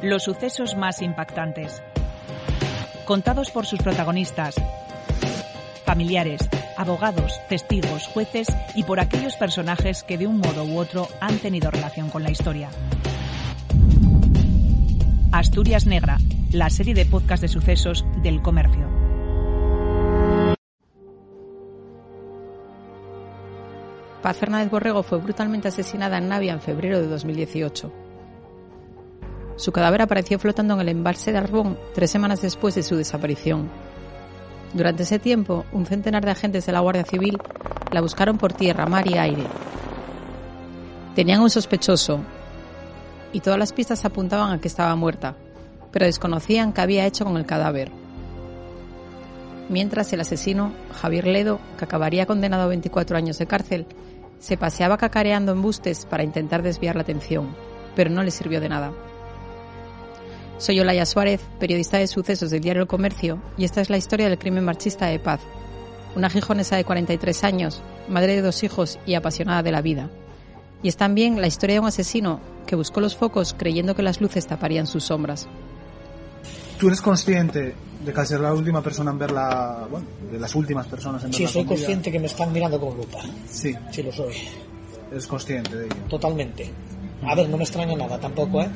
Los sucesos más impactantes. Contados por sus protagonistas, familiares, abogados, testigos, jueces y por aquellos personajes que de un modo u otro han tenido relación con la historia. Asturias Negra, la serie de podcast de sucesos del comercio. Paz Fernández Borrego fue brutalmente asesinada en Navia en febrero de 2018. Su cadáver apareció flotando en el embalse de Arbón tres semanas después de su desaparición. Durante ese tiempo, un centenar de agentes de la Guardia Civil la buscaron por tierra, mar y aire. Tenían un sospechoso y todas las pistas apuntaban a que estaba muerta, pero desconocían qué había hecho con el cadáver. Mientras el asesino, Javier Ledo, que acabaría condenado a 24 años de cárcel, se paseaba cacareando embustes para intentar desviar la atención, pero no le sirvió de nada. Soy Olaya Suárez, periodista de sucesos del diario El Comercio, y esta es la historia del crimen marchista de Paz, una gijonesa de 43 años, madre de dos hijos y apasionada de la vida. Y es también la historia de un asesino que buscó los focos creyendo que las luces taparían sus sombras. ¿Tú eres consciente de que al ser la última persona en verla, bueno, de las últimas personas en verla Sí, soy consciente que me están mirando con lupa. Sí, Sí, lo soy. eres consciente de ello. Totalmente. A ver, no me extraña nada tampoco, ¿eh?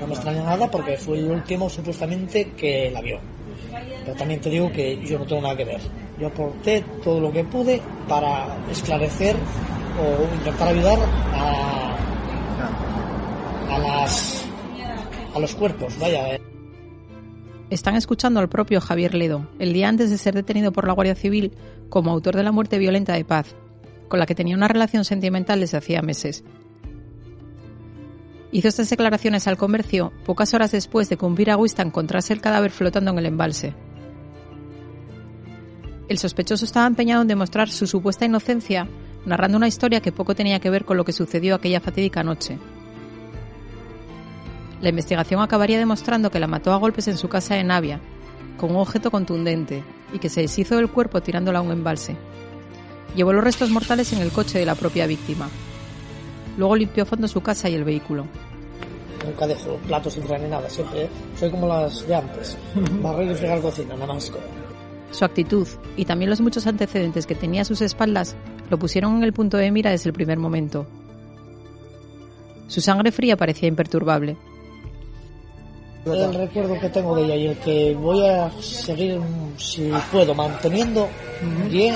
No me extraña nada porque fue el último supuestamente que la vio. Pero también te digo que yo no tengo nada que ver. Yo aporté todo lo que pude para esclarecer o intentar ayudar a, a las a los cuerpos, vaya. eh. Están escuchando al propio Javier Ledo, el día antes de ser detenido por la Guardia Civil como autor de la muerte violenta de Paz, con la que tenía una relación sentimental desde hacía meses. Hizo estas declaraciones al comercio pocas horas después de que un piragüista encontrase el cadáver flotando en el embalse. El sospechoso estaba empeñado en demostrar su supuesta inocencia, narrando una historia que poco tenía que ver con lo que sucedió aquella fatídica noche. La investigación acabaría demostrando que la mató a golpes en su casa de Navia, con un objeto contundente, y que se deshizo del cuerpo tirándola a un embalse. Llevó los restos mortales en el coche de la propia víctima. Luego limpió a fondo su casa y el vehículo. Nunca dejo platos sin fregar ni nada, siempre. Soy como las de antes. Barrer y fregar cocina, nada más. Su actitud y también los muchos antecedentes que tenía a sus espaldas lo pusieron en el punto de mira desde el primer momento. Su sangre fría parecía imperturbable. El recuerdo que tengo de ella y el que voy a seguir, mm, si puedo, manteniendo, es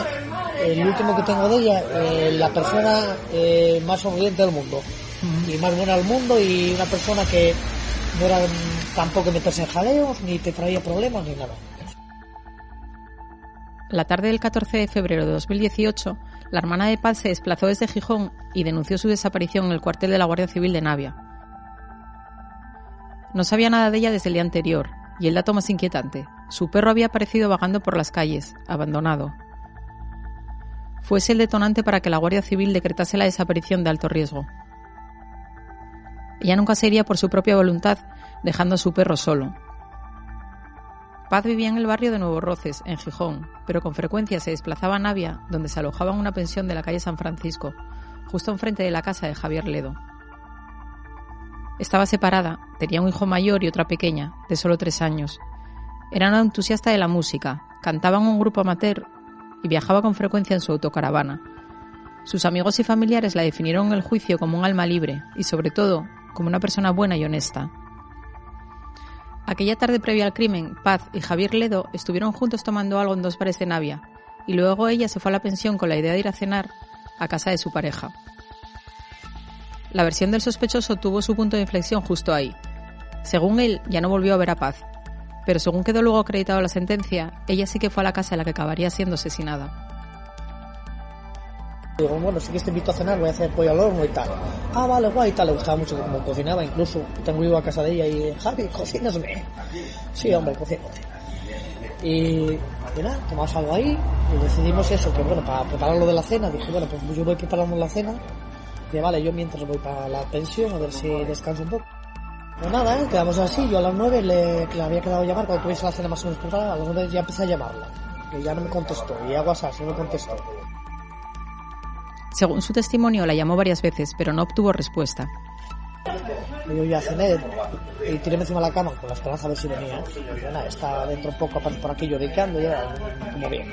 el último que tengo de ella, eh, la persona eh, más sonriente del mundo. Y más buena del mundo y una persona que no era tampoco meterse en jaleos, ni te traía problemas, ni nada. La tarde del 14 de febrero de 2018, la hermana de Paz se desplazó desde Gijón y denunció su desaparición en el cuartel de la Guardia Civil de Navia. No sabía nada de ella desde el día anterior, y el dato más inquietante, su perro había aparecido vagando por las calles, abandonado. Fuese el detonante para que la Guardia Civil decretase la desaparición de alto riesgo. Ella nunca se iría por su propia voluntad, dejando a su perro solo. Paz vivía en el barrio de Nuevo Roces, en Gijón, pero con frecuencia se desplazaba a Navia, donde se alojaba en una pensión de la calle San Francisco, justo enfrente de la casa de Javier Ledo. Estaba separada, tenía un hijo mayor y otra pequeña, de solo tres años. Era una entusiasta de la música, cantaba en un grupo amateur y viajaba con frecuencia en su autocaravana. Sus amigos y familiares la definieron en el juicio como un alma libre y, sobre todo, como una persona buena y honesta. Aquella tarde previa al crimen, Paz y Javier Ledo estuvieron juntos tomando algo en dos bares de Navia, y luego ella se fue a la pensión con la idea de ir a cenar a casa de su pareja. La versión del sospechoso tuvo su punto de inflexión justo ahí. Según él, ya no volvió a ver a Paz, pero según quedó luego acreditado la sentencia, ella sí que fue a la casa en la que acabaría siendo asesinada. Digo, bueno, sí que te invito a cenar, voy a hacer pollo al horno y tal. Ah, vale, guay, y tal. Le gustaba mucho como cocinaba, incluso tengo ido a casa de ella y, Javi, cocínasme. Sí, hombre, cocínate. Y, y nada, tomamos algo ahí y decidimos eso, que bueno, para preparar lo de la cena, dije, bueno, pues yo voy preparando la cena. Y vale, yo mientras voy para la pensión, a ver si descanso un poco. Pues nada, ¿eh? quedamos así. Yo a las 9 le, le había quedado llamar cuando tuviese la cena más o menos preparada. A las 9 ya empecé a llamarla. Que ya no me contestó. Y a WhatsApp no me contestó. Según su testimonio, la llamó varias veces, pero no obtuvo respuesta. Y yo ya cené y tiré encima de la cama con la esperanza de ver si venía. Y nada, está dentro un poco por aquí lloricando, ya como bien.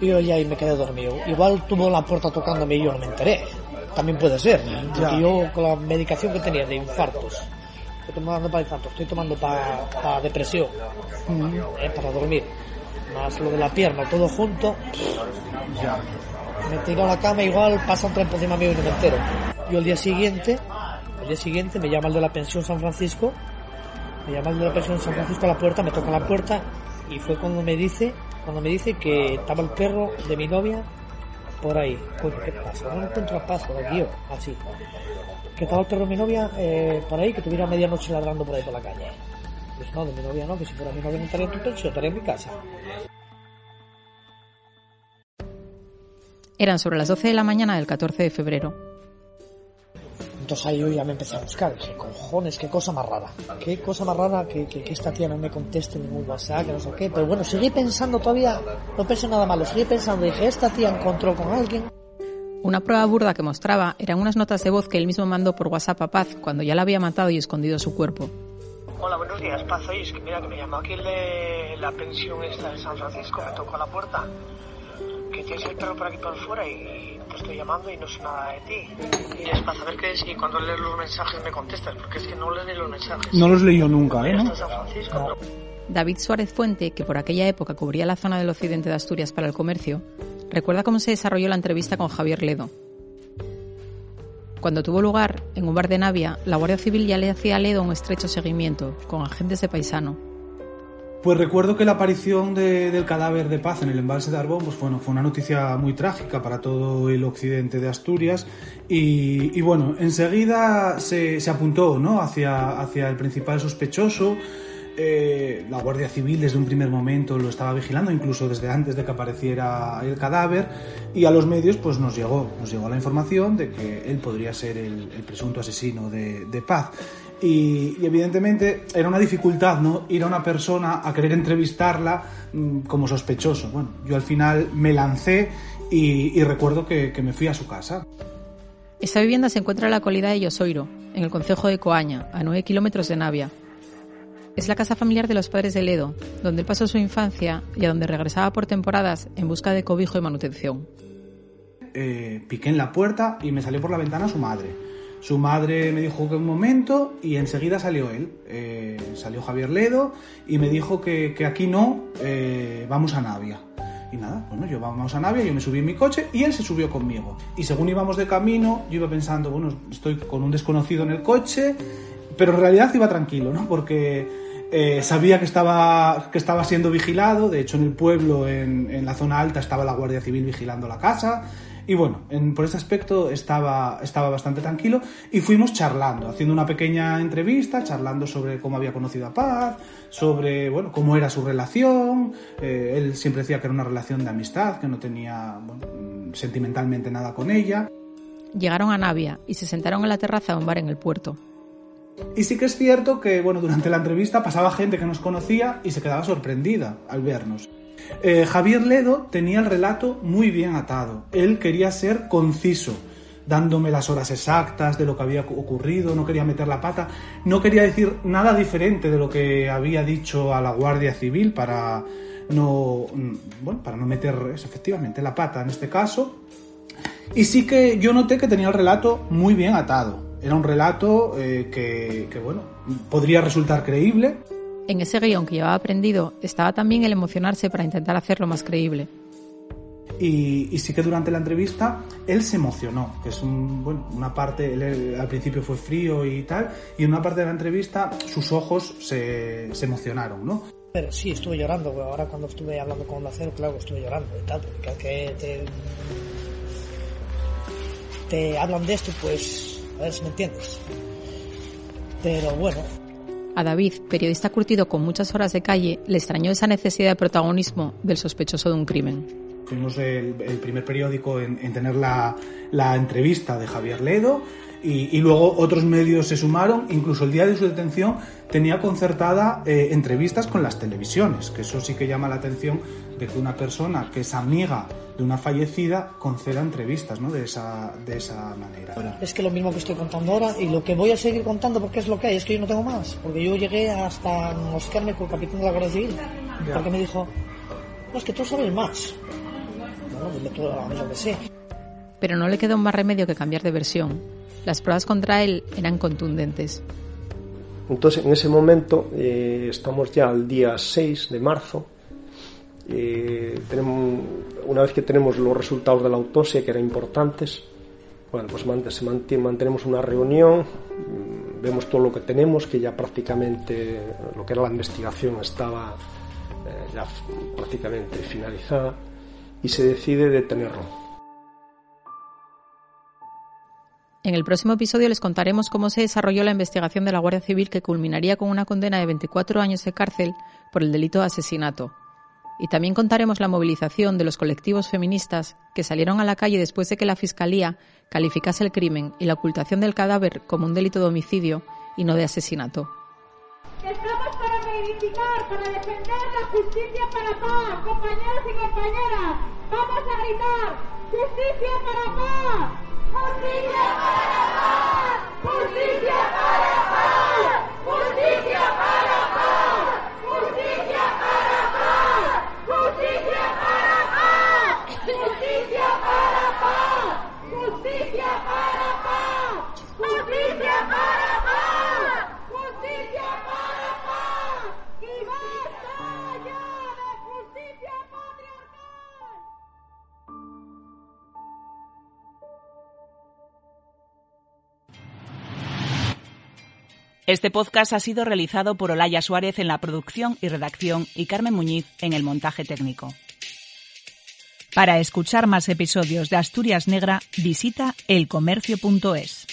Y yo ya ahí me quedé dormido. Igual tuvo la puerta tocándome y yo no me enteré. También puede ser. Porque yo con la medicación que tenía de infartos, estoy tomando para infartos, estoy tomando para, para depresión, eh, para dormir, más lo de la pierna, todo junto, me tiro a la cama igual pasa un tren por encima mío y no me entero. Yo el día siguiente, el día siguiente me llama el de la pensión San Francisco, me llama el de la pensión San Francisco a la puerta, me toca la puerta y fue cuando me dice, cuando me dice que estaba el perro de mi novia por ahí. Coño, ¿qué pasa? No encuentro a aquí yo, así. Que estaba el perro de mi novia eh, por ahí, que tuviera medianoche ladrando por ahí por la calle. Pues no, de mi novia no, que si fuera mi novia no estaría en tu techo, estaría en mi casa. Eran sobre las 12 de la mañana del 14 de febrero. Entonces ahí yo ya me empecé a buscar. Dije, cojones, qué cosa más rara. Qué cosa más rara que, que, que esta tía no me conteste ningún WhatsApp, que no sé qué. Pero bueno, seguí pensando todavía, no pensé nada malo, seguí pensando. Dije, esta tía encontró con alguien. Una prueba burda que mostraba eran unas notas de voz que él mismo mandó por WhatsApp a Paz cuando ya la había matado y escondido su cuerpo. Hola, buenos días, Paz. Oye, es que mira que me llamó aquí el de la pensión esta de San Francisco, me tocó a la puerta. Que tienes el perro por aquí por fuera y te estoy llamando y no sé nada de ti. Y es para saber que si cuando lees los mensajes me contestas, porque es que no lees ni los mensajes. No los leyó nunca, ¿eh? ¿no? San Francisco, pero- David Suárez Fuente, que por aquella época cubría la zona del occidente de Asturias para el comercio, recuerda cómo se desarrolló la entrevista con Javier Ledo. Cuando tuvo lugar en un bar de Navia, la Guardia Civil ya le hacía a Ledo un estrecho seguimiento, con agentes de paisano. Pues recuerdo que la aparición de- del cadáver de Paz en el embalse de Arbón pues bueno, fue una noticia muy trágica para todo el occidente de Asturias y, bueno, enseguida se, apuntó ¿no? hacia, hacia el principal sospechoso. Eh, la Guardia Civil desde un primer momento lo estaba vigilando, incluso desde antes de que apareciera el cadáver, y a los medios pues nos llegó, nos llegó la información de que él podría ser el, presunto asesino de Paz. Y, y evidentemente era una dificultad, ¿no? Ir a una persona a querer entrevistarla mm, como sospechoso. Bueno, yo al final me lancé y, y recuerdo que, que me fui a su casa. Esta vivienda se encuentra en la localidad de Llosoiro, en el concejo de Coaña, a 9 kilómetros de Navia. Es la casa familiar de los padres de Ledo, donde él pasó su infancia y a donde regresaba por temporadas en busca de cobijo y manutención. Eh, piqué en la puerta y me salió por la ventana su madre. Su madre me dijo que un momento y enseguida salió él. Eh, salió Javier Ledo y me dijo que, que aquí no, eh, vamos a Navia. Y nada, bueno, yo vamos a Navia, yo me subí en mi coche y él se subió conmigo. Y según íbamos de camino, yo iba pensando, bueno, estoy con un desconocido en el coche, pero en realidad iba tranquilo, ¿no? Porque eh, sabía que estaba, que estaba siendo vigilado, de hecho en el pueblo, en, en la zona alta, estaba la Guardia Civil vigilando la casa. Y bueno, en- por ese aspecto estaba, estaba bastante tranquilo y fuimos charlando, haciendo una pequeña entrevista, charlando sobre cómo había conocido a Paz, sobre bueno, cómo era su relación. Eh, él siempre decía que era una relación de amistad, que no tenía bueno, mm, sentimentalmente nada con ella. Llegaron a Navia y se sentaron en la terraza de un bar en el puerto. Y sí que es cierto que, bueno, durante la entrevista pasaba gente que nos conocía y se quedaba sorprendida al vernos. Eh, Javier Ledo tenía el relato muy bien atado. Él quería ser conciso, dándome las horas exactas de lo que había ocurrido, no quería meter la pata, no quería decir nada diferente de lo que había dicho a la Guardia Civil para no, mm, bueno, para no meter efectivamente la pata en este caso. Y sí que yo noté que tenía el relato muy bien atado. Era un relato eh, que, que, bueno, podría resultar creíble. En ese guion que llevaba aprendido estaba también el emocionarse para intentar hacerlo más creíble. Y, y sí que durante la entrevista él se emocionó, que es un, bueno, una parte, él, él al principio fue frío y tal, y en una parte de la entrevista sus ojos se, se emocionaron, ¿no? Pero sí, estuve llorando, güey. Ahora cuando estuve hablando con Lacero, claro, estuve llorando y tal, porque cada que te, te hablan de esto, pues, a ver si me entiendes. Pero bueno, A David, periodista curtido con muchas horas de calle, le extrañó esa necesidad de protagonismo del sospechoso de un crimen. Fuimos el, primer periódico en, en tener la, la entrevista de Javier Ledo y, y luego otros medios se sumaron. Incluso el día de su detención tenía concertada eh, entrevistas con las televisiones, que eso sí que llama la atención de que una persona que es amiga de una fallecida conceda entrevistas, ¿no? De esa, de esa manera. Es que lo mismo que estoy contando ahora y lo que voy a seguir contando porque es lo que hay, es que yo no tengo más. Porque yo llegué hasta mosquearme con el capitán de la Guardia Civil. Porque me dijo, no, es que tú sabes más. Bueno, pues tú lo que sé. Pero no le quedó más remedio que cambiar de versión. Las pruebas contra él eran contundentes. Entonces, en ese momento, eh, estamos ya al día 6 de marzo, eh, una vez que tenemos los resultados de la autopsia, que eran importantes, bueno, pues mantenemos una reunión, mm, vemos todo lo que tenemos, que ya prácticamente lo que era la investigación estaba eh, ya prácticamente finalizada, y se decide detenerlo. En el próximo episodio les contaremos cómo se desarrolló la investigación de la Guardia Civil que culminaría con una condena de 24 años de cárcel por el delito de asesinato. Y también contaremos la movilización de los colectivos feministas que salieron a la calle después de que la Fiscalía calificase el crimen y la ocultación del cadáver como un delito de homicidio y no de asesinato. Estamos para reivindicar, para defender la justicia para paz, compañeros y compañeras. Vamos a gritar, justicia para paz. 不行，姐妹，不行，姐妹。Este podcast ha sido realizado por Olaya Suárez en la producción y redacción y Carmen Muñiz en el montaje técnico. Para escuchar más episodios de Asturias Negra, visita elcomercio.es.